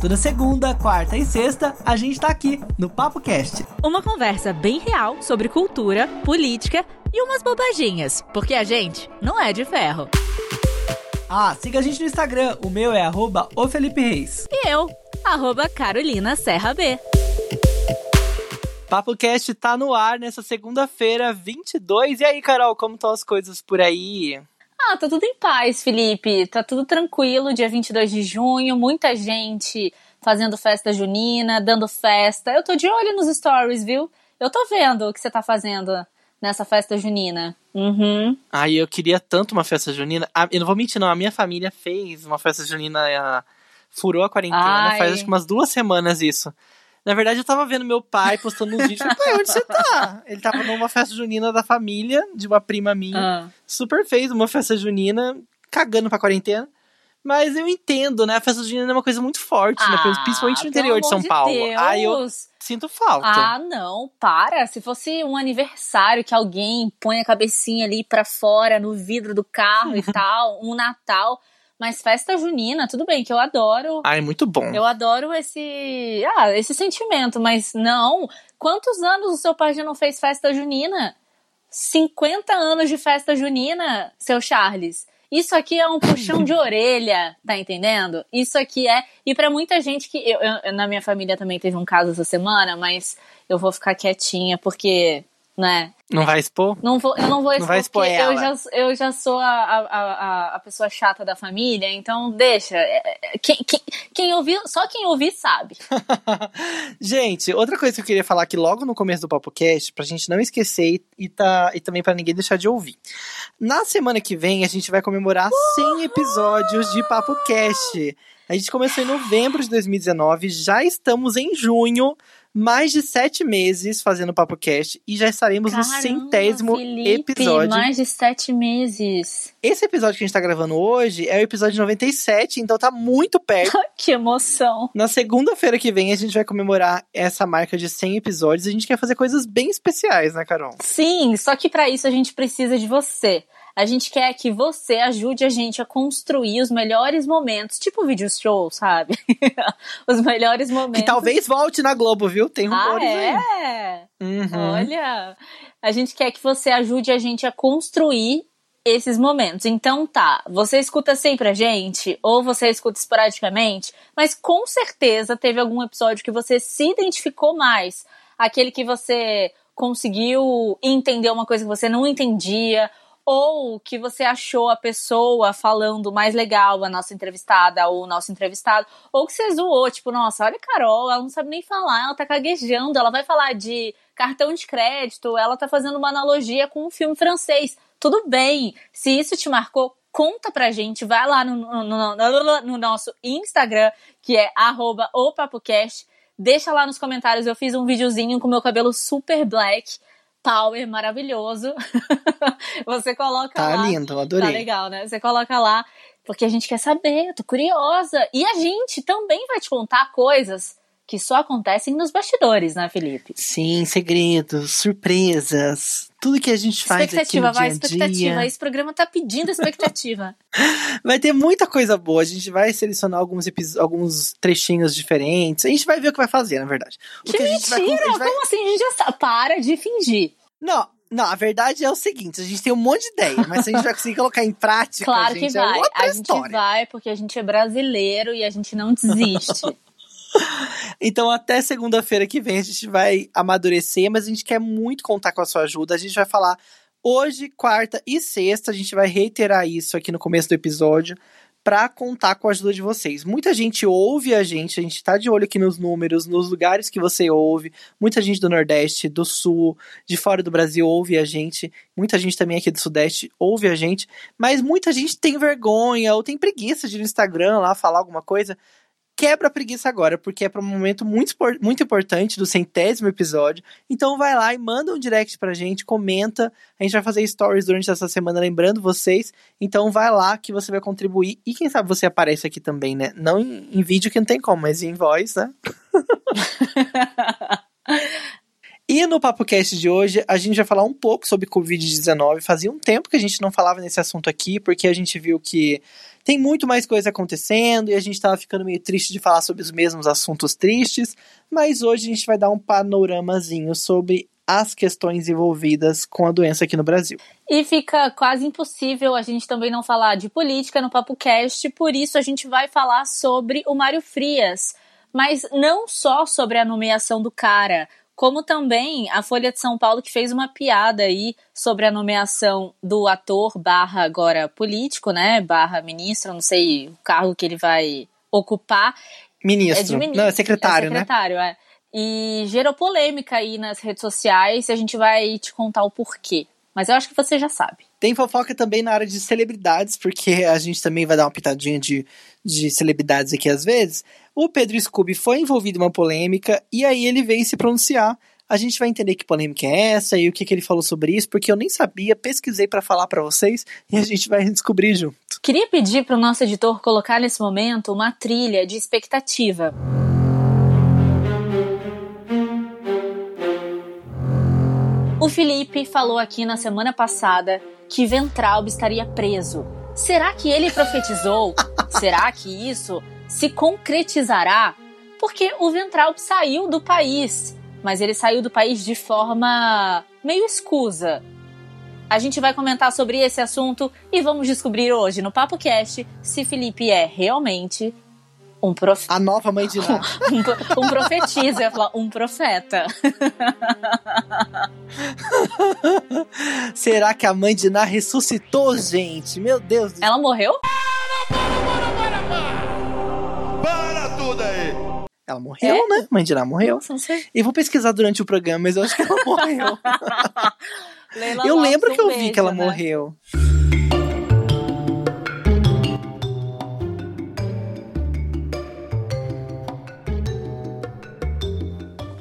Toda segunda, quarta e sexta, a gente tá aqui no Papo Cast. Uma conversa bem real sobre cultura, política e umas bobaginhas, porque a gente não é de ferro. Ah, siga a gente no Instagram, o meu é arroba o Felipe Reis. E eu, arroba Carolina Serra B. Papo Cast tá no ar nessa segunda-feira, 22. E aí, Carol, como estão as coisas por aí? Ah, tá tudo em paz, Felipe. Tá tudo tranquilo, dia 22 de junho, muita gente fazendo festa junina, dando festa. Eu tô de olho nos stories, viu? Eu tô vendo o que você tá fazendo nessa festa junina. Uhum. Ai, eu queria tanto uma festa junina. Ah, eu não vou mentir, não. A minha família fez uma festa junina, furou a quarentena, Ai. faz acho que umas duas semanas isso. Na verdade, eu tava vendo meu pai postando uns vídeos. Falei, pai, onde você tá? Ele tava numa festa junina da família, de uma prima minha. Ah. Super fez uma festa junina, cagando pra quarentena. Mas eu entendo, né? A festa junina é uma coisa muito forte, né? ah, né? Principalmente no interior de São de Paulo. Deus. Aí eu sinto falta. Ah, não, para. Se fosse um aniversário que alguém põe a cabecinha ali pra fora no vidro do carro e tal, um Natal. Mas festa junina, tudo bem, que eu adoro. Ah, é muito bom. Eu adoro esse. Ah, esse sentimento, mas não. Quantos anos o seu pai já não fez festa junina? 50 anos de festa junina, seu Charles. Isso aqui é um puxão de orelha, tá entendendo? Isso aqui é. E para muita gente que. Eu, eu, na minha família também teve um caso essa semana, mas eu vou ficar quietinha, porque né? Não vai expor? Não vou, eu não vou expor, não vai expor porque ela. eu já, eu já sou a, a, a, a pessoa chata da família, então deixa. É, é, quem, quem, quem ouvir, só quem ouvir sabe. gente, outra coisa que eu queria falar aqui logo no começo do podcast, pra gente não esquecer e, tá, e também para ninguém deixar de ouvir. Na semana que vem, a gente vai comemorar 100 episódios de Papo Cast. A gente começou em novembro de 2019, já estamos em junho mais de sete meses fazendo Papo Cast e já estaremos Caramba, no centésimo Felipe, episódio. Mais de sete meses. Esse episódio que a gente tá gravando hoje é o episódio 97, então tá muito perto. que emoção. Na segunda-feira que vem a gente vai comemorar essa marca de 100 episódios e a gente quer fazer coisas bem especiais, né, Carol? Sim, só que para isso a gente precisa de você. A gente quer que você ajude a gente a construir os melhores momentos, tipo vídeo show, sabe? os melhores momentos. Que talvez volte na Globo, viu? Tem rumores ah, é? aí. Uhum. Olha, a gente quer que você ajude a gente a construir esses momentos. Então tá, você escuta sempre a gente, ou você escuta esporadicamente, mas com certeza teve algum episódio que você se identificou mais. Aquele que você conseguiu entender uma coisa que você não entendia, ou que você achou a pessoa falando mais legal, a nossa entrevistada ou o nosso entrevistado, ou que você zoou, tipo, nossa, olha a Carol, ela não sabe nem falar, ela tá gaguejando, ela vai falar de cartão de crédito, ela tá fazendo uma analogia com um filme francês. Tudo bem, se isso te marcou, conta pra gente, vai lá no, no, no, no nosso Instagram, que é arroba opapocast, deixa lá nos comentários, eu fiz um videozinho com meu cabelo super black, power maravilhoso. você coloca tá lá. Tá lindo, adorei. Tá legal, né? Você coloca lá, porque a gente quer saber, eu tô curiosa. E a gente também vai te contar coisas que só acontecem nos bastidores, né, Felipe? Sim, segredos, surpresas, tudo que a gente faz expectativa, aqui no vai, dia expectativa. Dia. Esse programa tá pedindo expectativa. vai ter muita coisa boa. A gente vai selecionar alguns, alguns trechinhos diferentes. A gente vai ver o que vai fazer, na verdade. O que, que mentira! Vai, vai... Como assim? A gente já sabe. Para de fingir. Não, não, a verdade é o seguinte, a gente tem um monte de ideia, mas se a gente vai conseguir colocar em prática, claro gente, que vai. É a história. gente vai porque a gente é brasileiro e a gente não desiste. Então, até segunda-feira que vem a gente vai amadurecer, mas a gente quer muito contar com a sua ajuda. A gente vai falar hoje, quarta e sexta. A gente vai reiterar isso aqui no começo do episódio para contar com a ajuda de vocês. Muita gente ouve a gente, a gente tá de olho aqui nos números, nos lugares que você ouve. Muita gente do Nordeste, do Sul, de fora do Brasil ouve a gente. Muita gente também aqui do Sudeste ouve a gente. Mas muita gente tem vergonha ou tem preguiça de ir no Instagram lá falar alguma coisa quebra a preguiça agora, porque é para um momento muito, muito importante do centésimo episódio. Então vai lá e manda um direct pra gente, comenta. A gente vai fazer stories durante essa semana lembrando vocês. Então vai lá que você vai contribuir. E quem sabe você aparece aqui também, né? Não em, em vídeo que não tem como, mas em voz, né? E no PapoCast de hoje, a gente vai falar um pouco sobre Covid-19. Fazia um tempo que a gente não falava nesse assunto aqui, porque a gente viu que Tem muito mais coisa acontecendo e a gente tava ficando meio triste de falar sobre os mesmos assuntos tristes, mas hoje a gente vai dar um panoramazinho sobre as questões envolvidas com a doença aqui no Brasil. E fica quase impossível a gente também não falar de política no Papo Cast, por isso a gente vai falar sobre o Mário Frias, mas não só sobre a nomeação do cara, como também a Folha de São Paulo que fez uma piada aí sobre a nomeação do ator barra agora político, né, barra ministro, não sei o cargo que ele vai ocupar. Ministro, é de ministro. não, é secretário, é secretário né? É. E gerou polêmica aí nas redes sociais e a gente vai te contar o porquê. Mas eu acho que você já sabe. Tem fofoca também na área de celebridades, porque a gente também vai dar uma pitadinha de, de celebridades aqui às vezes. O Pedro Scooby foi envolvido em uma polêmica e aí ele veio se pronunciar. A gente vai entender que polêmica é essa e o que, que ele falou sobre isso, porque eu nem sabia, pesquisei para falar para vocês e a gente vai descobrir junto. Queria pedir para o nosso editor colocar nesse momento uma trilha de expectativa. O Felipe falou aqui na semana passada que Ventralb estaria preso. Será que ele profetizou? Será que isso se concretizará? Porque o Ventralb saiu do país, mas ele saiu do país de forma meio escusa. A gente vai comentar sobre esse assunto e vamos descobrir hoje no Papo Cast se Felipe é realmente um profeta. A nova mãe de Ná. um, um profetisa, eu falar, um profeta. Será que a mãe de Ná ressuscitou, gente? Meu Deus. Ela morreu? Para, para, para, para, para! Para tudo aí! Ela morreu, é? né? Mãe de Ná morreu. Nossa, não sei. E vou pesquisar durante o programa, mas eu acho que ela morreu. eu lembro que eu vi que ela né? morreu.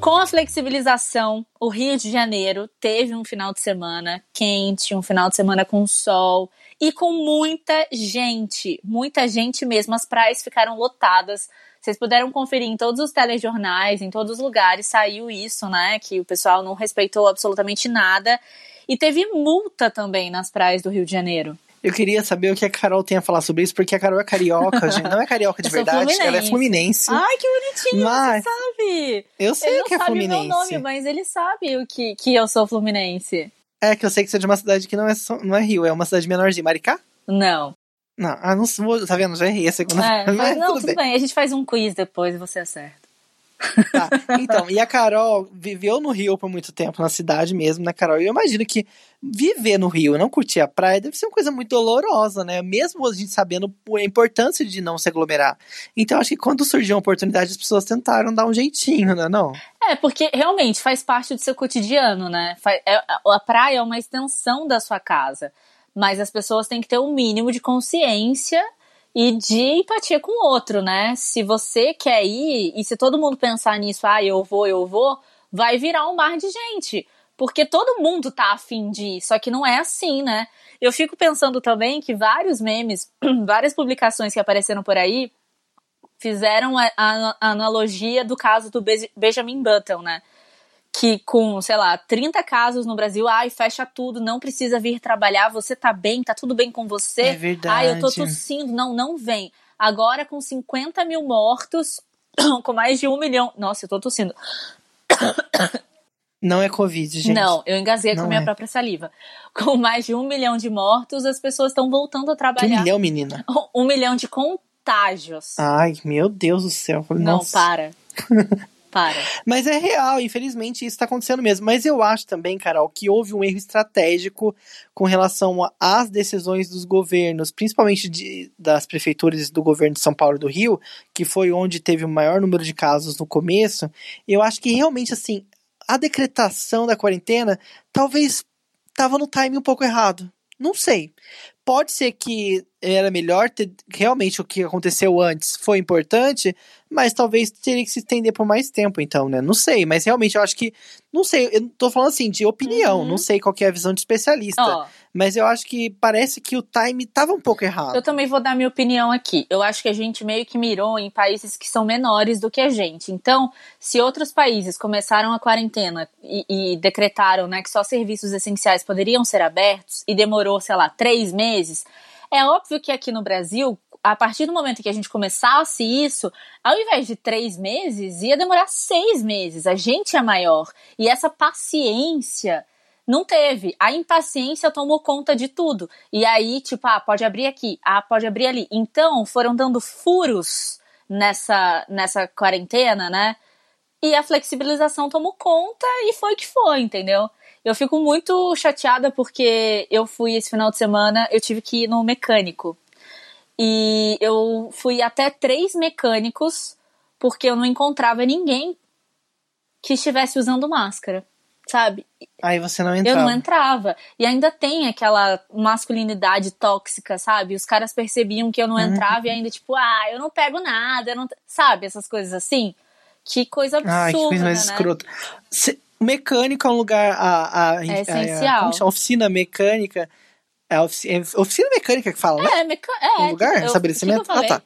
Com a flexibilização, o Rio de Janeiro teve um final de semana quente, um final de semana com sol e com muita gente, muita gente mesmo. As praias ficaram lotadas. Vocês puderam conferir em todos os telejornais, em todos os lugares, saiu isso, né? Que o pessoal não respeitou absolutamente nada. E teve multa também nas praias do Rio de Janeiro. Eu queria saber o que a Carol tem a falar sobre isso, porque a Carol é carioca, gente. Não é carioca de verdade, ela é fluminense. Ai, que bonitinho, mas... você sabe. Eu sei ele o que é fluminense. Ele não sabe meu nome, mas ele sabe o que, que eu sou fluminense. É, que eu sei que você é de uma cidade que não é, não é Rio, é uma cidade menorzinha. Maricá? Não. Não, ah, não tá vendo? Já errei a segunda é, mas, não, tudo, bem. bem. A gente faz um quiz depois e você acerta. Tá. Então, e a Carol viveu no Rio por muito tempo, na cidade mesmo, né, Carol? E eu imagino que viver no Rio e não curtir a praia deve ser uma coisa muito dolorosa, né? Mesmo a gente sabendo a importância de não se aglomerar. Então, acho que quando surgiu a oportunidade, as pessoas tentaram dar um jeitinho, né? Não? É, porque realmente faz parte do seu cotidiano, né? É, a praia é uma extensão da sua casa. Mas as pessoas têm que ter um mínimo de consciência e de empatia com o outro, né? Se você quer ir e se todo mundo pensar nisso, ah, eu vou, eu vou, vai virar um mar de gente. Porque todo mundo tá afim de ir, só que não é assim, né? Eu fico pensando também que vários memes, várias publicações que apareceram por aí, fizeram a, a, a analogia do caso do Benjamin Button, né? Que com, sei lá, 30 casos no Brasil, ai, fecha tudo, não precisa vir trabalhar, você tá bem, tá tudo bem com você. É verdade. Ai, eu tô tossindo, não, não vem. Agora com 50 mil mortos, com mais de um milhão. Nossa, eu tô tossindo. Não é Covid, gente. Não, eu engasguei não com a minha é. própria saliva. Com mais de um milhão de mortos, as pessoas estão voltando a trabalhar. Que um milhão, menina? Um milhão de contágios. Ai, meu Deus do céu. Não, para. Para. Mas é real, infelizmente isso está acontecendo mesmo. Mas eu acho também, Carol, que houve um erro estratégico com relação às decisões dos governos, principalmente de, das prefeituras do governo de São Paulo e do Rio, que foi onde teve o maior número de casos no começo. Eu acho que realmente, assim, a decretação da quarentena talvez estava no time um pouco errado. Não sei. Pode ser que era melhor ter realmente o que aconteceu antes foi importante, mas talvez teria que se estender por mais tempo, então, né? Não sei, mas realmente eu acho que. Não sei, eu tô falando assim, de opinião, uhum. não sei qual é a visão de especialista. Oh. Mas eu acho que parece que o time tava um pouco errado. Eu também vou dar minha opinião aqui. Eu acho que a gente meio que mirou em países que são menores do que a gente. Então, se outros países começaram a quarentena e, e decretaram né, que só serviços essenciais poderiam ser abertos e demorou, sei lá, três meses. É óbvio que aqui no Brasil a partir do momento que a gente começasse isso, ao invés de três meses, ia demorar seis meses. A gente é maior. E essa paciência não teve. A impaciência tomou conta de tudo. E aí, tipo, ah, pode abrir aqui, ah, pode abrir ali. Então, foram dando furos nessa, nessa quarentena, né? E a flexibilização tomou conta e foi que foi, entendeu? Eu fico muito chateada porque eu fui esse final de semana, eu tive que ir no mecânico. E eu fui até três mecânicos porque eu não encontrava ninguém que estivesse usando máscara sabe? Aí você não entrava. Eu não entrava. E ainda tem aquela masculinidade tóxica, sabe? Os caras percebiam que eu não uhum. entrava uhum. e ainda, tipo, ah, eu não pego nada, não. Sabe? Essas coisas assim. Que coisa absurda. Ai, que coisa mais né? escrota. Mecânico é um lugar. A, a, é essencial. A, a, oficina mecânica. É a oficina, é oficina mecânica que fala, né? É, meca é. Um lugar? Eu, estabelecimento? Ah, tá.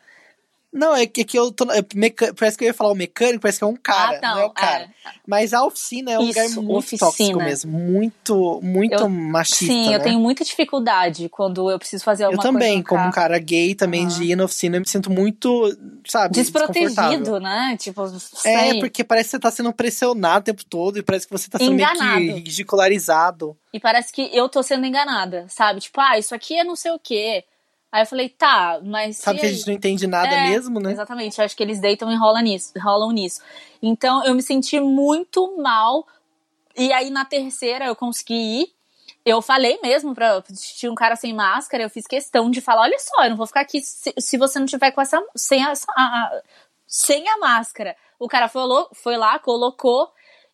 Não, é que, é que eu tô. É, meca, parece que eu ia falar o mecânico, parece que é um cara, ah, não, não é o cara. É. Mas a oficina é um Isso, lugar muito oficina. tóxico mesmo. Muito, muito eu, machista. Sim, né? eu tenho muita dificuldade quando eu preciso fazer alguma coisa. Eu também, como carro. um cara gay, também uhum. de ir na oficina, eu me sinto muito, sabe? Desprotegido, né? Tipo, é, sei. É, porque parece que você tá sendo pressionado o tempo todo e parece que você tá sendo Enganado. meio que ridicularizado. E parece que eu tô sendo enganada, sabe? Tipo, ah, isso aqui é não sei o quê. Aí eu falei, tá, mas. Sabe que a gente não entende nada é, mesmo, né? Exatamente, acho que eles deitam e rolam nisso, rolam nisso. Então eu me senti muito mal. E aí na terceira eu consegui ir. Eu falei mesmo pra. Tinha um cara sem máscara, eu fiz questão de falar: olha só, eu não vou ficar aqui se, se você não tiver com essa. sem a, a, sem a máscara. O cara falou, foi lá, colocou.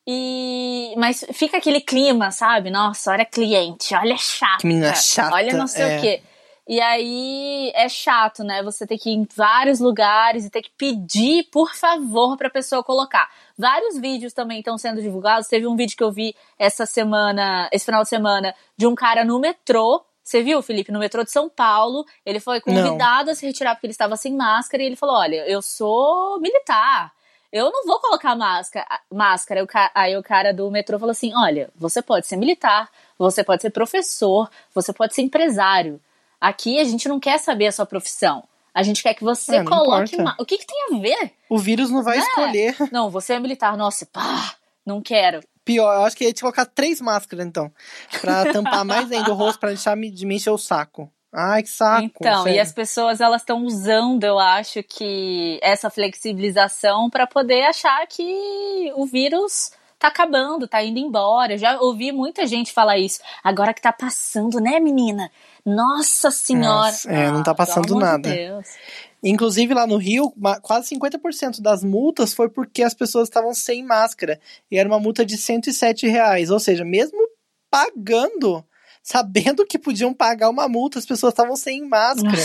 E mas fica aquele clima, sabe? Nossa, olha cliente, olha chata. Que menina chata. Olha não sei é. o quê. E aí é chato, né? Você ter que ir em vários lugares e ter que pedir, por favor, pra pessoa colocar. Vários vídeos também estão sendo divulgados. Teve um vídeo que eu vi essa semana, esse final de semana, de um cara no metrô. Você viu, Felipe, no metrô de São Paulo? Ele foi convidado não. a se retirar porque ele estava sem máscara e ele falou: Olha, eu sou militar. Eu não vou colocar máscara. máscara. Aí o cara do metrô falou assim: Olha, você pode ser militar, você pode ser professor, você pode ser empresário. Aqui a gente não quer saber a sua profissão. A gente quer que você é, coloque. O que, que, tem a ver? O vírus não vai é. escolher. Não, você é militar. Nossa, pá, não quero. Pior, eu acho que ia te colocar três máscaras, então. Pra tampar mais ainda o rosto, pra deixar de me encher o saco. Ai, que saco. Então, sério. e as pessoas elas estão usando, eu acho que essa flexibilização para poder achar que o vírus tá acabando, tá indo embora. Já ouvi muita gente falar isso. Agora que tá passando, né, menina? Nossa senhora! Nossa, é, não tá ah, passando nada. De Inclusive lá no Rio, quase 50% das multas foi porque as pessoas estavam sem máscara. E era uma multa de 107 reais. Ou seja, mesmo pagando, sabendo que podiam pagar uma multa, as pessoas estavam sem máscara.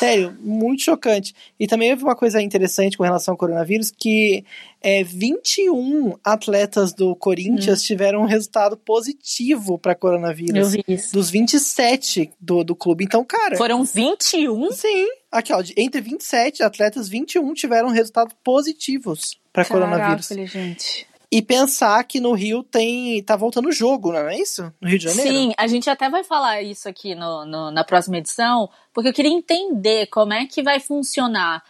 Sério, muito chocante. E também houve uma coisa interessante com relação ao coronavírus, que é, 21 atletas do Corinthians hum. tiveram um resultado positivo para coronavírus. Eu vi isso. Dos 27 do, do clube. Então, cara. Foram 21? Sim. Aqui, ó, entre 27 atletas, 21 tiveram resultados positivos para coronavírus. gente. E pensar que no Rio tem. tá voltando o jogo, não é isso? No Rio de Janeiro? Sim, a gente até vai falar isso aqui no, no, na próxima edição, porque eu queria entender como é que vai funcionar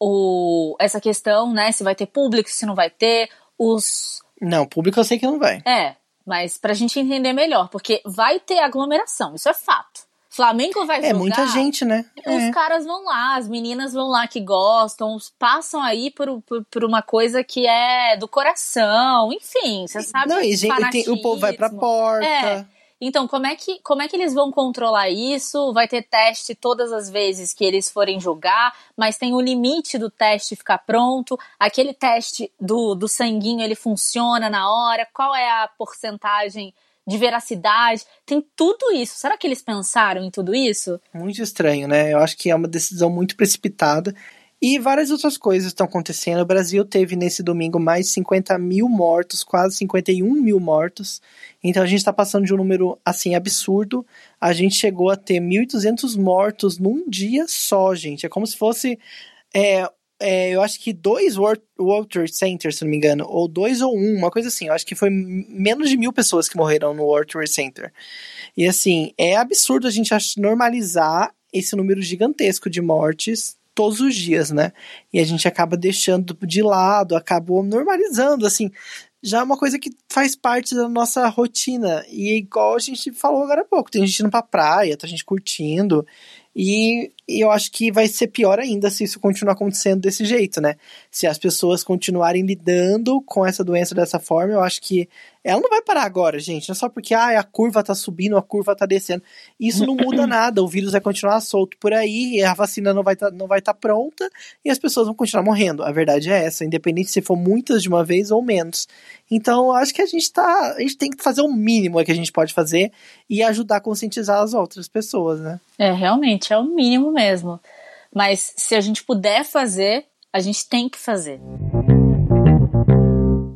o, essa questão, né? Se vai ter público, se não vai ter, os. Não, público eu sei que não vai. É, mas pra gente entender melhor, porque vai ter aglomeração, isso é fato. Flamengo vai é, jogar. É muita gente, né? Os é. caras vão lá, as meninas vão lá que gostam, passam aí por, por, por uma coisa que é do coração, enfim, você sabe. Não, e gente, tem, o povo vai pra porta. É. Então, como é, que, como é que eles vão controlar isso? Vai ter teste todas as vezes que eles forem jogar, mas tem o limite do teste ficar pronto. Aquele teste do, do sanguinho, ele funciona na hora? Qual é a porcentagem de veracidade? Tem tudo isso. Será que eles pensaram em tudo isso? Muito estranho, né? Eu acho que é uma decisão muito precipitada. E várias outras coisas estão acontecendo. O Brasil teve nesse domingo mais 50 mil mortos, quase 51 mil mortos. Então a gente está passando de um número assim absurdo. A gente chegou a ter 1.200 mortos num dia só, gente. É como se fosse. É, é, eu acho que dois World, World Center, se não me engano, ou dois ou um, uma coisa assim. Eu acho que foi menos de mil pessoas que morreram no World Trade Center. E assim, é absurdo a gente normalizar esse número gigantesco de mortes todos os dias, né? E a gente acaba deixando de lado, acabou normalizando, assim, já é uma coisa que faz parte da nossa rotina. E é igual a gente falou agora há pouco, tem gente indo pra praia, tá gente curtindo. E, e, eu acho que vai ser pior ainda se isso continuar acontecendo desse jeito, né? Se as pessoas continuarem lidando com essa doença dessa forma, eu acho que ela não vai parar agora, gente. Não é só porque ah, a curva tá subindo, a curva tá descendo. Isso não muda nada. O vírus vai continuar solto por aí, a vacina não vai tá, não vai estar tá pronta e as pessoas vão continuar morrendo. A verdade é essa, independente se for muitas de uma vez ou menos. Então, eu acho que a gente tá, a gente tem que fazer o mínimo que a gente pode fazer e ajudar a conscientizar as outras pessoas, né? É, realmente, é o mínimo mesmo. Mas se a gente puder fazer, a gente tem que fazer.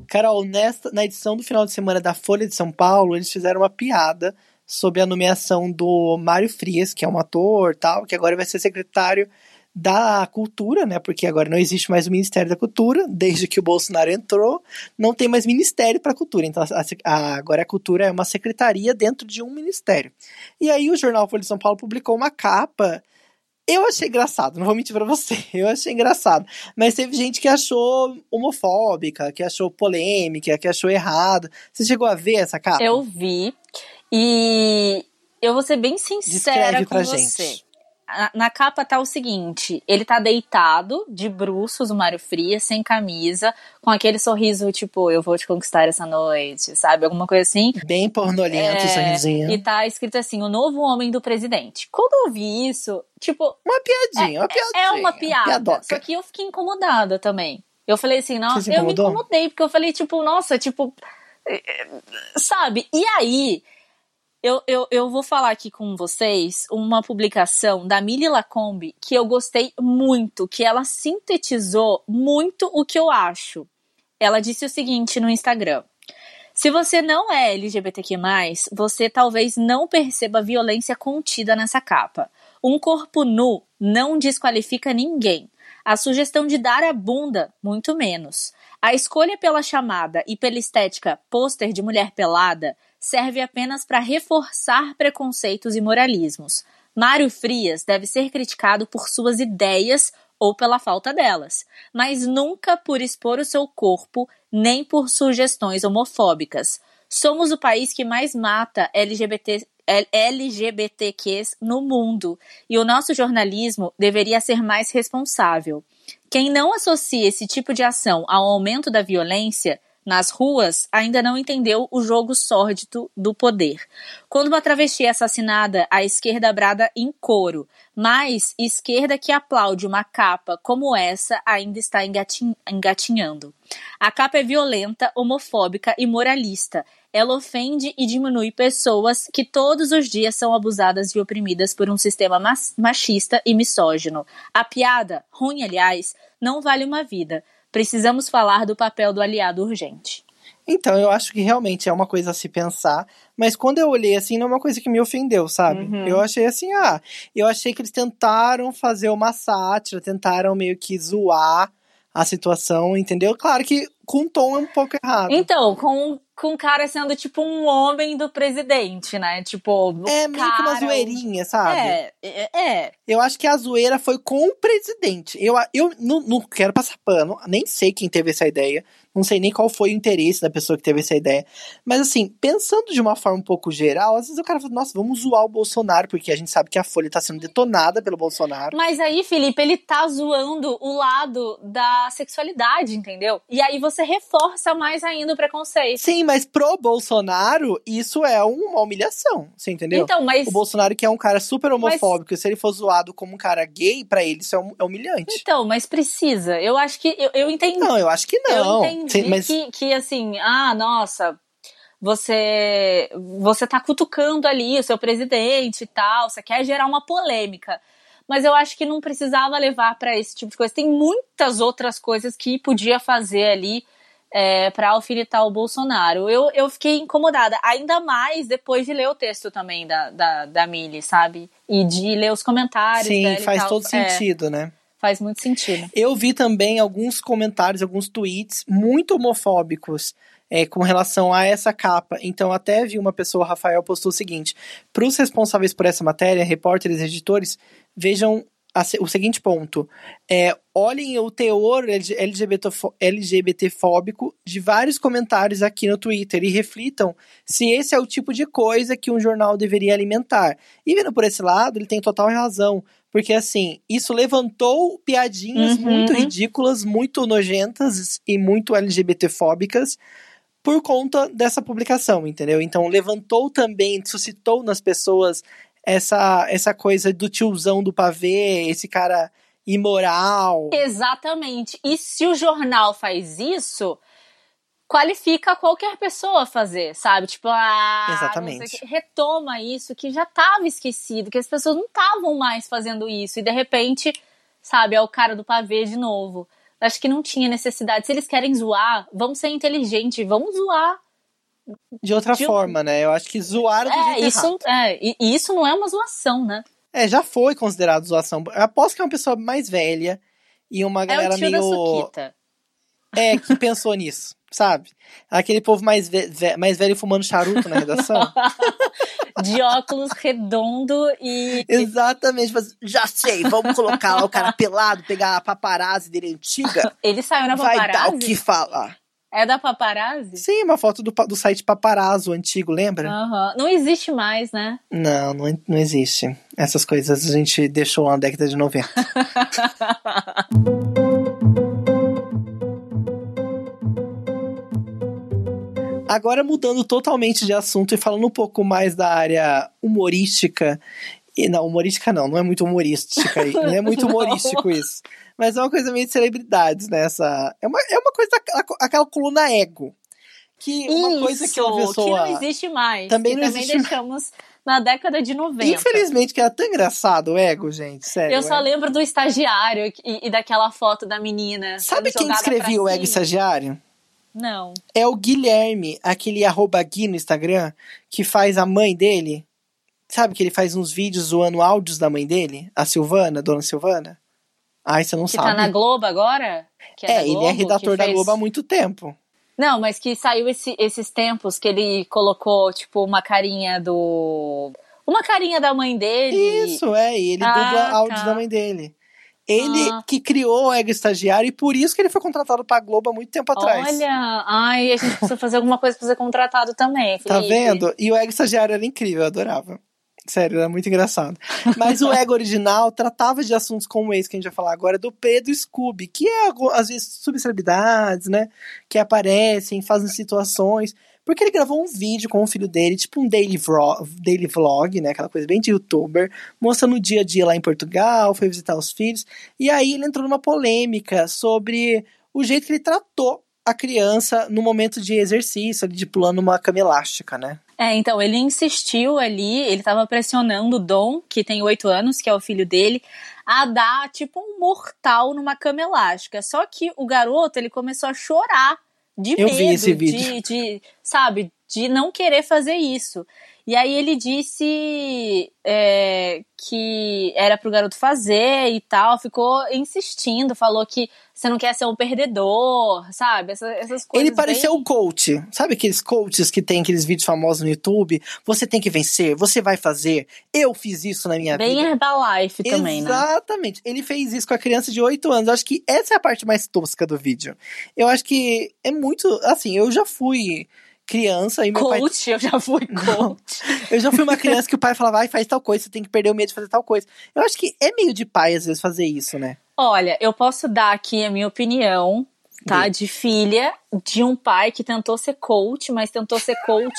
Carol, nesta, na edição do final de semana da Folha de São Paulo, eles fizeram uma piada sobre a nomeação do Mário Frias, que é um ator tal, que agora vai ser secretário da cultura, né? Porque agora não existe mais o Ministério da Cultura, desde que o Bolsonaro entrou, não tem mais ministério para a cultura. Então a, a, agora a cultura é uma secretaria dentro de um ministério. E aí o jornal Folha de São Paulo publicou uma capa. Eu achei engraçado, não vou mentir pra você, eu achei engraçado. Mas teve gente que achou homofóbica, que achou polêmica, que achou errado. Você chegou a ver essa capa? Eu vi. E eu vou ser bem sincera Descreve com você. Gente na capa tá o seguinte: ele tá deitado, de bruços, o Mário Frias, sem camisa, com aquele sorriso tipo, eu vou te conquistar essa noite, sabe? Alguma coisa assim. Bem pornolento é, sorrisinho. E tá escrito assim: o novo homem do presidente. Quando eu vi isso, tipo. Uma piadinha, é, uma piadinha. É uma piada. Piadoca. Só que eu fiquei incomodada também. Eu falei assim, nossa, eu me incomodei, porque eu falei, tipo, nossa, tipo. Eh, eh, sabe? E aí eu, eu, eu vou falar aqui com vocês uma publicação da Milly Lacombe que eu gostei muito, que ela sintetizou muito o que eu acho. Ela disse o seguinte no Instagram. Se você não é LGBTQ+, você talvez não perceba a violência contida nessa capa. Um corpo nu não desqualifica ninguém. A sugestão de dar a bunda, muito menos. A escolha pela chamada e pela estética pôster de mulher pelada serve apenas para reforçar preconceitos e moralismos. Mário Frias deve ser criticado por suas ideias ou pela falta delas, mas nunca por expor o seu corpo nem por sugestões homofóbicas. Somos o país que mais mata LGBT, LGBTQs no mundo e o nosso jornalismo deveria ser mais responsável. Quem não associa esse tipo de ação ao aumento da violência nas ruas ainda não entendeu o jogo sórdido do poder. Quando uma travesti é assassinada, a esquerda brada em coro, mas esquerda que aplaude uma capa como essa ainda está engatinhando. A capa é violenta, homofóbica e moralista. Ela ofende e diminui pessoas que todos os dias são abusadas e oprimidas por um sistema machista e misógino. A piada, ruim aliás, não vale uma vida precisamos falar do papel do aliado urgente. Então, eu acho que realmente é uma coisa a se pensar, mas quando eu olhei assim, não é uma coisa que me ofendeu, sabe? Uhum. Eu achei assim, ah, eu achei que eles tentaram fazer uma sátira, tentaram meio que zoar a situação, entendeu? Claro que com um tom é um pouco errado. Então, com com o cara sendo tipo um homem do presidente, né? Tipo, é meio cara... que uma zoeirinha, sabe? É, é, é. Eu acho que a zoeira foi com o presidente. Eu, eu não, não quero passar pano, nem sei quem teve essa ideia. Não sei nem qual foi o interesse da pessoa que teve essa ideia. Mas assim, pensando de uma forma um pouco geral, às vezes o cara fala, nossa, vamos zoar o Bolsonaro, porque a gente sabe que a Folha tá sendo detonada pelo Bolsonaro. Mas aí, Felipe, ele tá zoando o lado da sexualidade, entendeu? E aí você reforça mais ainda o preconceito. Sim, mas pro Bolsonaro, isso é uma humilhação, você entendeu? Então, mas... O Bolsonaro que é um cara super homofóbico, mas... se ele for zoado como um cara gay, para ele isso é, é humilhante. Então, mas precisa. Eu acho que, eu, eu entendi. Não, eu acho que não. Eu entendi Sim, mas... que, que, assim, ah, nossa, você você tá cutucando ali o seu presidente e tal, você quer gerar uma polêmica. Mas eu acho que não precisava levar para esse tipo de coisa. Tem muitas outras coisas que podia fazer ali é, para alfinetar o Bolsonaro. Eu, eu fiquei incomodada, ainda mais depois de ler o texto também da, da, da Mili, sabe? E de ler os comentários. Sim, faz todo é, sentido, né? Faz muito sentido. Eu vi também alguns comentários, alguns tweets muito homofóbicos é, com relação a essa capa. Então, até vi uma pessoa, Rafael, postou o seguinte: para os responsáveis por essa matéria, repórteres e editores, vejam o seguinte ponto. É, olhem o teor LGBT, LGBTfóbico de vários comentários aqui no Twitter e reflitam se esse é o tipo de coisa que um jornal deveria alimentar. E vendo por esse lado, ele tem total razão. Porque, assim, isso levantou piadinhas Uhum. muito ridículas, muito nojentas e muito LGBTfóbicas por conta dessa publicação, entendeu? Então, levantou também, suscitou nas pessoas essa, essa coisa do tiozão do pavê, esse cara imoral. Exatamente. E se o jornal faz isso, qualifica qualquer pessoa a fazer, sabe? Tipo, ah, Exatamente. retoma isso que já estava esquecido, que as pessoas não estavam mais fazendo isso e de repente, sabe, é o cara do pavê de novo. Acho que não tinha necessidade. Se eles querem zoar, vamos ser inteligentes, vamos zoar. De outra De um- forma, né? Eu acho que zoaram do É, jeito errado. isso, é, e, e isso não é uma zoação, né? É, já foi considerado zoação. Eu aposto que é uma pessoa mais velha e uma É galera o tio da meio. É, que pensou nisso, sabe? Aquele povo mais, ve- ve- mais velho fumando charuto na redação. De óculos redondo e. Exatamente, mas já sei, vamos colocar lá o cara pelado, pegar a paparazzi dele antiga. Ele saiu na Vai paparazzi? dar o que falar. É da paparazzi? Sim, uma foto do, do site paparazzo antigo, lembra? Aham. Não existe mais, né? Não, não, não existe. Essas coisas a gente deixou na década de 90. Agora mudando totalmente de assunto e falando um pouco mais da área humorística. E, não, humorística não, não é muito humorística. Não é muito humorístico isso. Mas é uma coisa meio de celebridades, né? Essa, é, uma, é uma coisa, aquela coluna ego. Que uma coisa que uma Isso, pessoa. que não existe mais. Também que não também existe- deixamos na década de 90. Infelizmente, que era tão engraçado o ego, gente. Sério. Eu só é. lembro do estagiário e, e daquela foto da menina. Sabe quem escrevia o ego estagiário? Não. É o Guilherme, aquele arroba Gui no Instagram, que faz a mãe dele. Sabe que ele faz uns vídeos zoando áudios da mãe dele? A Silvana, dona Silvana? Ai, você não Que sabe. tá na Globo agora? Que é, da ele é Globo, redator que da fez- Globo há muito tempo. Não, mas que saiu esse- esses tempos que ele colocou, tipo, uma carinha do. Uma carinha da mãe dele. Isso, é, e ele Ah, dubla áudios tá. da mãe dele. Ele Ah. que criou o ego estagiário e por isso que ele foi contratado pra Globo há muito tempo atrás. Olha, ai, a gente precisa fazer alguma coisa pra ser contratado também, Tá Felipe. vendo? E o ego estagiário era incrível, eu adorava. Sério, era muito engraçado. Mas o ego original tratava de assuntos como esse que a gente vai falar agora, do Pedro Scooby, que é, às vezes, subcelebridades, né? Que aparecem, fazem situações. Porque ele gravou um vídeo com o filho dele, tipo um daily vlog, daily vlog, né? Aquela coisa bem de youtuber, mostrando o dia a dia lá em Portugal, foi visitar os filhos. E aí ele entrou numa polêmica sobre o jeito que ele tratou a criança no momento de exercício, ali, de pulando uma cama elástica, né? É, então, ele insistiu ali, ele tava pressionando o Dom, que tem oito anos, que é o filho dele, a dar, tipo, um mortal numa cama elástica. Só que o garoto, ele começou a chorar de Eu medo, vi esse vídeo. De, de, sabe, de não querer fazer isso. E aí ele disse é, que era pro garoto fazer e tal, ficou insistindo, falou que você não quer ser um perdedor, sabe? Essa- essas coisas. Ele parecia bem... o coach. Sabe aqueles coaches que tem aqueles vídeos famosos no YouTube? Você tem que vencer, você vai fazer. Eu fiz isso na minha Bem vida. Herbalife também, né? Exatamente. Ele fez isso com a criança de 8 anos. Eu acho que essa é a parte mais tosca do vídeo. Eu acho que é muito. Assim, eu já fui criança e meu pai. Coach, eu já fui coach. Eu já fui uma criança que o pai falava, vai, faz tal coisa, você tem que perder o medo de fazer tal coisa. Eu acho que é meio de pai, às vezes, fazer isso, né? Olha, eu posso dar aqui a minha opinião, tá? Dê. De filha de um pai que tentou ser coach, mas tentou ser coach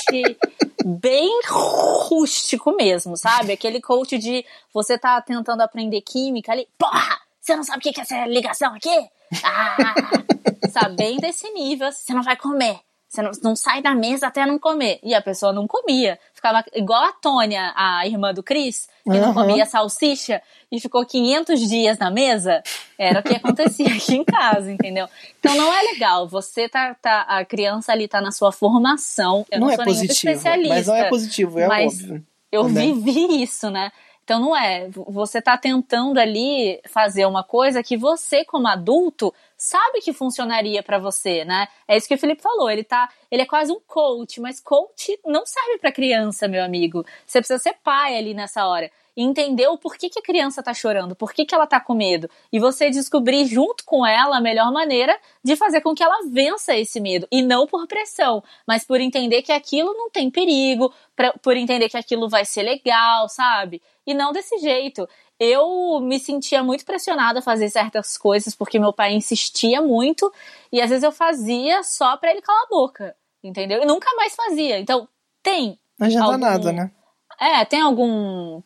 bem rústico mesmo, sabe? Aquele coach de você tá tentando aprender química ali, porra! Você não sabe o que que é essa ligação aqui? Ah! sabe? Bem desse nível, você não vai comer. Você não, não sai da mesa até não comer. E a pessoa não comia. Ficava igual a Tônia, a irmã do Cris, que não Aham. comia salsicha e ficou 500 dias na mesa. Era o que acontecia aqui em casa, entendeu? Então não é legal. Você tá, tá a criança ali tá na sua formação. Eu não, não é sou positivo. especialista. Mas não é positivo, é mas óbvio. Eu né? vivi isso, né? Então não é. Você tá tentando ali fazer uma coisa que você, como adulto, sabe que funcionaria pra você, né? É isso que o Felipe falou. Ele tá, ele é quase um coach, mas coach não serve pra criança, meu amigo. Você precisa ser pai ali nessa hora. Entender o porquê que a criança tá chorando, por que, ela tá com medo. E você descobrir junto com ela a melhor maneira de fazer com que ela vença esse medo. E não por pressão, mas por entender que aquilo não tem perigo, pra, por entender que aquilo vai ser legal, sabe? E não desse jeito. Eu me sentia muito pressionada a fazer certas coisas porque meu pai insistia muito e às vezes eu fazia só para ele calar a boca, entendeu? E nunca mais fazia. Então, tem. Não adianta algum... nada, né? É, tem algum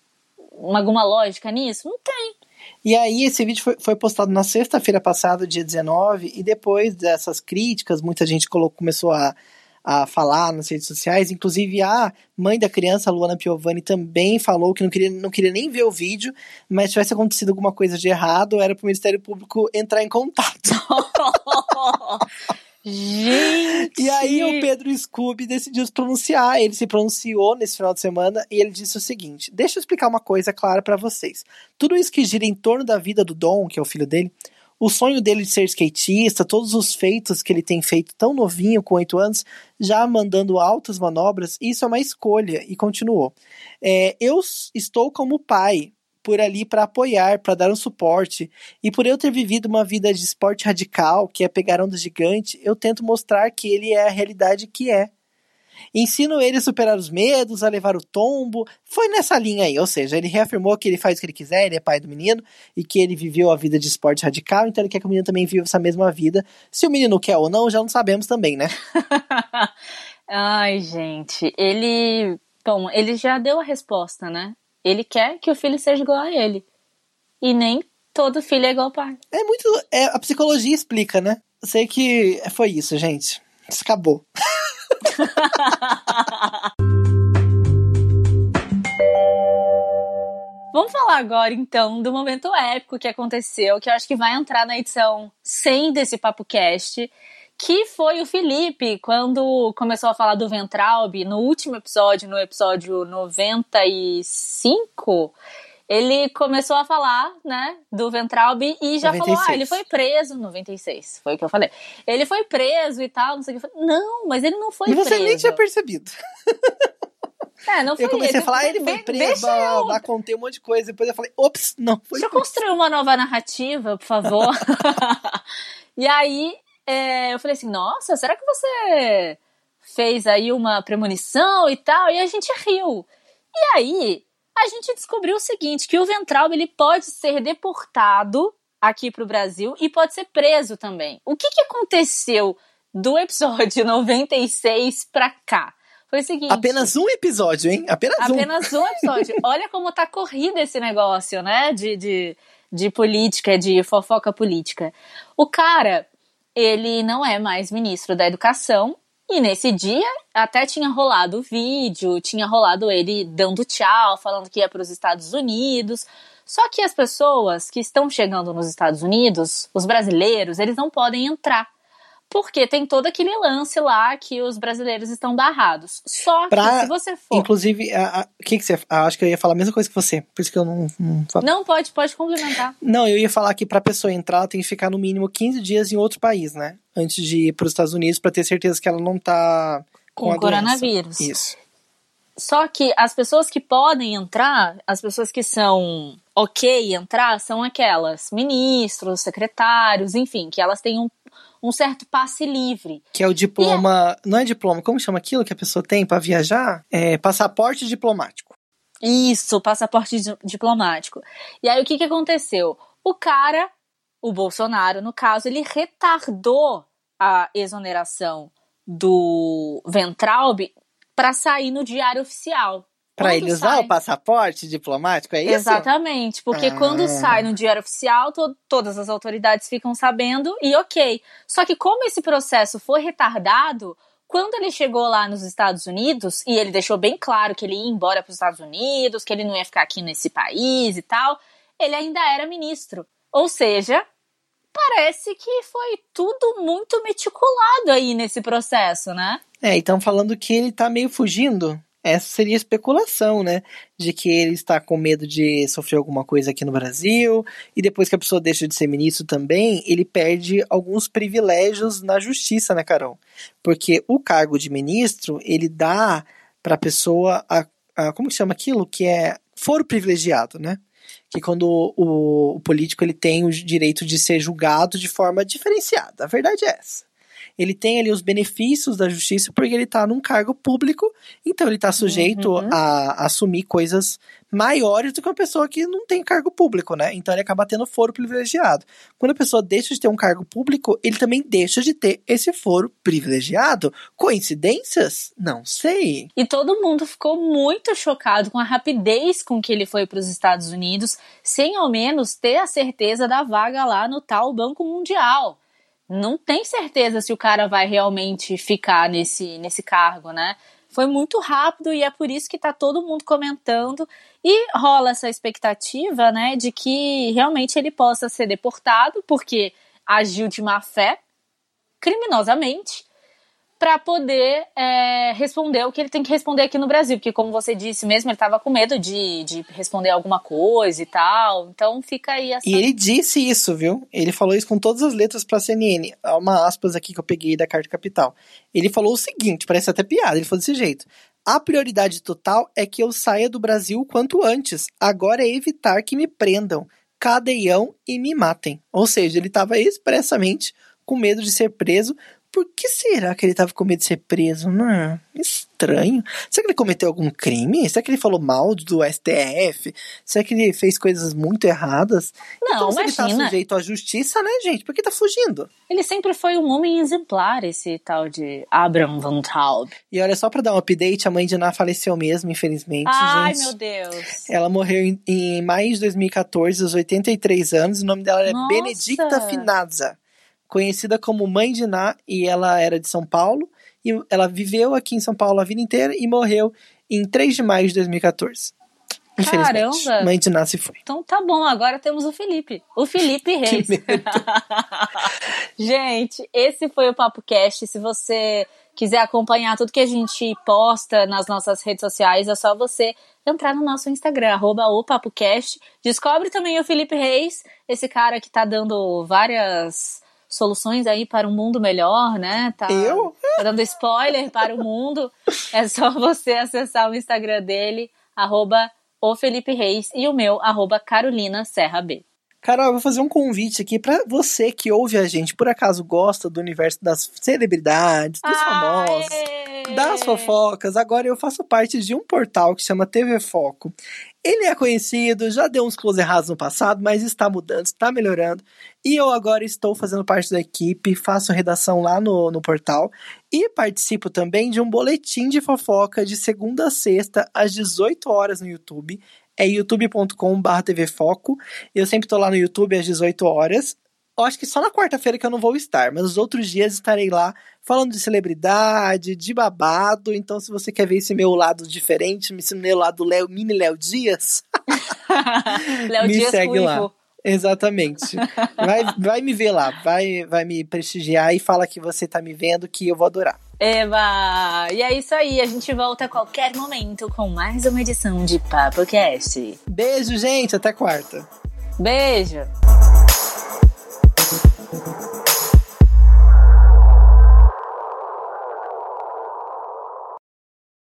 alguma lógica nisso? Não tem. E aí, esse vídeo foi, foi postado na sexta-feira passada, dia 19, e depois dessas críticas, muita gente colocou, começou a, a falar nas redes sociais. Inclusive, a mãe da criança, Luana Piovani, também falou que não queria, não queria nem ver o vídeo, mas se tivesse acontecido alguma coisa de errado, era para o Ministério Público entrar em contato. Gente! E aí o Pedro Scooby decidiu se pronunciar. Ele se pronunciou nesse final de semana e ele disse o seguinte: Deixa eu explicar uma coisa clara para vocês. Tudo isso que gira em torno da vida do Dom, que é o filho dele, o sonho dele de ser skatista, todos os feitos que ele tem feito tão novinho, com oito anos, já mandando altas manobras, isso é uma escolha. E continuou. É, eu estou como pai, por ali para apoiar, para dar um suporte. E por eu ter vivido uma vida de esporte radical, que é pegar onda gigante, eu tento mostrar que ele é a realidade que é. Ensino ele a superar os medos, a levar o tombo. Foi nessa linha aí, ou seja, ele reafirmou que ele faz o que ele quiser, ele é pai do menino e que ele viveu a vida de esporte radical, então ele quer que o menino também viva essa mesma vida. Se o menino quer ou não, já não sabemos também, né? Ai, gente, ele. Bom, ele já deu a resposta, né? Ele quer que o filho seja igual a ele. E nem todo filho é igual ao pai. É muito. É, a psicologia explica, né? Eu sei que foi isso, gente. Isso acabou. Vamos falar agora, então, do momento épico que aconteceu, que eu acho que vai entrar na edição 100 desse Papo Cast, que foi o Felipe, quando começou a falar do Ventralb, no último episódio, no episódio 95, ele começou a falar, né, do Ventralb e já 96. falou, ah, ele foi preso, 96, foi o que eu falei. Ele foi preso e tal, não sei o que. Não, mas ele não foi preso. E você nem tinha percebido. É, não foi Eu comecei ele. a falar, ele foi preso, blá, blá, contei um monte de coisa. Depois eu falei, ops, não foi Deixa eu construir uma nova narrativa, por favor. e aí, é, eu falei assim, nossa, será que você fez aí uma premonição e tal? E a gente riu. E aí, a gente descobriu o seguinte, que o Ventral ele pode ser deportado aqui para o Brasil e pode ser preso também. O que, que aconteceu do episódio 96 para cá? Foi o seguinte. Apenas um episódio, hein? Apenas, apenas um. um episódio. Olha como tá corrido esse negócio, né? De, de, de política, de fofoca política. O cara, ele não é mais ministro da Educação. E nesse dia até tinha rolado o vídeo, tinha rolado ele dando tchau, falando que ia para os Estados Unidos. Só que as pessoas que estão chegando nos Estados Unidos, os brasileiros, eles não podem entrar porque tem todo aquele lance lá que os brasileiros estão barrados. Só pra, que se você for. Inclusive, o que, que você. acho que eu ia falar a mesma coisa que você, por isso que eu não. Não, não pode, pode complementar. Não, eu ia falar que pra pessoa entrar, ela tem que ficar no mínimo 15 dias em outro país, né? Antes de ir pros Estados Unidos, para ter certeza que ela não tá com, com coronavírus. Isso. Só que as pessoas que podem entrar, as pessoas que são ok entrar, são aquelas ministros, secretários, enfim, que elas têm um um certo passe livre. Que é o diploma. É... Não é diploma, como chama aquilo que a pessoa tem para viajar? É passaporte diplomático. Isso, passaporte diplomático. E aí o que, que aconteceu? O cara, o Bolsonaro, no caso, ele retardou a exoneração do Ventralb para sair no diário oficial. Para ele usar sai... o passaporte diplomático, é isso? Exatamente, porque ah. quando sai no Diário Oficial, to todas as autoridades ficam sabendo e ok. Só que como esse processo foi retardado, quando ele chegou lá nos Estados Unidos, e ele deixou bem claro que ele ia embora para os Estados Unidos, que ele não ia ficar aqui nesse país e tal, ele ainda era ministro. Ou seja, parece que foi tudo muito meticulado aí nesse processo, né? É, então falando que ele tá meio fugindo essa seria a especulação, né? De que ele está com medo de sofrer alguma coisa aqui no Brasil, e depois que a pessoa deixa de ser ministro também, ele perde alguns privilégios na justiça, né, Carol? Porque o cargo de ministro, ele dá para a pessoa a, como que chama aquilo? Que é foro privilegiado, né? Que quando o, o político ele tem o direito de ser julgado de forma diferenciada. A verdade é essa ele tem ali os benefícios da justiça porque ele está num cargo público, então ele está sujeito uhum. a, a, assumir coisas maiores do que uma pessoa que não tem cargo público, né? Então ele acaba tendo foro privilegiado. Quando a pessoa deixa de ter um cargo público, ele também deixa de ter esse foro privilegiado. Coincidências? Não sei. E todo mundo ficou muito chocado com a rapidez com que ele foi para os Estados Unidos, sem ao menos ter a certeza da vaga lá no tal Banco Mundial não tem certeza se o cara vai realmente ficar nesse, nesse cargo, né? Foi muito rápido e é por isso que tá todo mundo comentando e rola essa expectativa, né, de que realmente ele possa ser deportado porque agiu de má fé, criminosamente, para poder é, responder o que ele tem que responder aqui no Brasil. Porque, como você disse mesmo, ele estava com medo de, de responder alguma coisa e tal. Então fica aí essa. E ele disse isso, viu? Ele falou isso com todas as letras pra CNN. Há uma aspas aqui que eu peguei da Carta Capital. Ele falou o seguinte: parece até piada, ele falou desse jeito. A prioridade total é que eu saia do Brasil o quanto antes. Agora é evitar que me prendam, cadeião e me matem. Ou seja, ele estava expressamente com medo de ser preso por que será que ele tava com medo de ser preso? Não, é? estranho. Será que ele cometeu algum crime? Será que ele falou mal do STF? Será que ele fez coisas muito erradas? Não, então, imagina. se ele tá sujeito à justiça, né, gente? Por que tá fugindo? Ele sempre foi um homem exemplar, esse tal de Abraham Van Taub. E olha, só pra dar um update, a mãe de Ná faleceu mesmo, infelizmente, Ai, gente. meu Deus. Ela morreu em, em maio de 2014, aos 83 anos. O nome dela é. Benedicta Finazza conhecida como Mãe de Ná, e ela era de São Paulo, e ela viveu aqui em São Paulo a vida inteira e morreu em 3 de maio de 2014. Infelizmente. Caramba. Mãe de Ná se foi. Então tá bom, agora temos o Felipe. O Felipe Reis. gente, esse foi o Papo Cast. Se você quiser acompanhar tudo que a gente posta nas nossas redes sociais, é só você entrar no nosso Instagram, arroba o PapoCast. Descobre também o Felipe Reis, esse cara que tá dando várias soluções aí para um mundo melhor, né? Tá, Eu? Tá dando spoiler para o mundo. É só você acessar o Instagram dele, arroba o Felipe Reis, e o meu, arroba Carolina Serra B. Carol, eu vou fazer um convite aqui para você que ouve a gente, por acaso gosta do universo das celebridades, dos famosos, das fofocas. Agora eu faço parte de um portal que chama TV Foco. Ele é conhecido, já deu uns close errados no passado, mas está mudando, está melhorando. E eu agora estou fazendo parte da equipe, faço redação lá no, no portal e participo também de um boletim de fofoca de segunda a sexta, às 18 horas no YouTube é youtube.com.br tvfoco. Eu sempre tô lá no YouTube às 18 horas. Eu acho que só na quarta-feira que eu não vou estar, mas os outros dias estarei lá falando de celebridade, de babado. Então, se você quer ver esse meu lado diferente, esse meu lado Léo, mini Léo Dias, Léo me Dias segue lá. Exatamente. Vai, vai me ver lá, vai, vai me prestigiar e fala que você tá me vendo que eu vou adorar. Eba! E é isso aí, a gente volta a qualquer momento com mais uma edição de Papo Cast. Beijo, gente, até quarta. Beijo! Thank you.